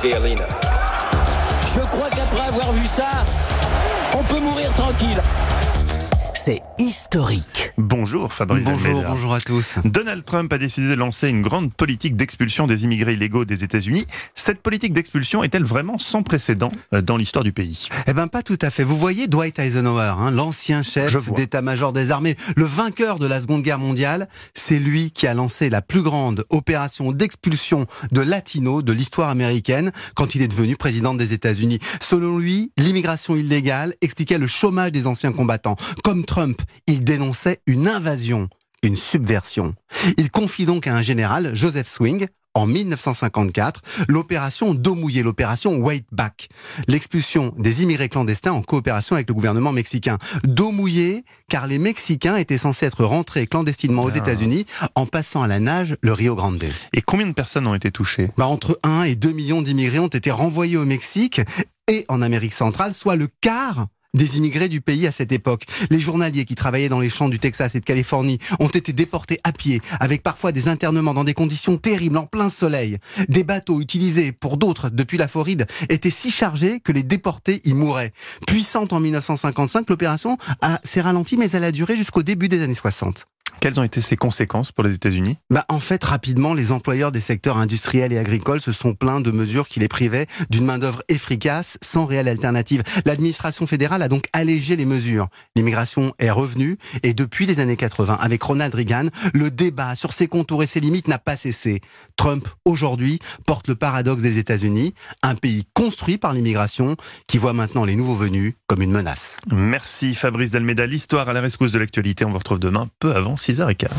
Je crois qu'après avoir vu ça, on peut mourir tranquille. C'est historique. Bonjour Fabrice Bonjour, bonjour à tous. Donald Trump a décidé de lancer une grande politique d'expulsion des immigrés illégaux des États-Unis. Cette politique d'expulsion est-elle vraiment sans précédent euh, dans l'histoire du pays? Eh ben pas tout à fait. Vous voyez Dwight Eisenhower, hein, l'ancien chef d'état-major des armées, le vainqueur de la Seconde Guerre mondiale, c'est lui qui a lancé la plus grande opération d'expulsion de latinos de l'histoire américaine quand il est devenu président des États-Unis. Selon lui, l'immigration illégale expliquait le chômage des anciens combattants. Comme Trump, il dénonçait une invasion, une subversion. Il confie donc à un général, Joseph Swing, en 1954, l'opération d'eau mouillée, l'opération White Back, l'expulsion des immigrés clandestins en coopération avec le gouvernement mexicain. D'eau mouillée, car les Mexicains étaient censés être rentrés clandestinement aux Ah. États-Unis en passant à la nage le Rio Grande. Et combien de personnes ont été touchées? Bah, entre 1 et 2 millions d'immigrés ont été renvoyés au Mexique et en Amérique centrale, soit le quart des immigrés du pays à cette époque. Les journaliers qui travaillaient dans les champs du Texas et de Californie ont été déportés à pied, avec parfois des internements dans des conditions terribles en plein soleil. Des bateaux utilisés pour d'autres depuis la Floride étaient si chargés que les déportés y mouraient. Puissante en 1955, l'opération s'est ralentie, mais elle a duré jusqu'au début des années 60. Quelles ont été ses conséquences pour les États-Unis? Bah, en fait, rapidement, les employeurs des secteurs industriels et agricoles se sont plaints de mesures qui les privaient d'une main-d'œuvre efficace sans réelle alternative. L'administration fédérale a donc allégé les mesures. L'immigration est revenue et depuis les années 80, avec Ronald Reagan, le débat sur ses contours et ses limites n'a pas cessé. Trump, aujourd'hui, porte le paradoxe des États-Unis, un pays construit par l'immigration qui voit maintenant les nouveaux venus comme une menace. Merci Fabrice Delmeda. L'histoire à la rescousse de l'actualité. On vous retrouve demain peu avant 6h15.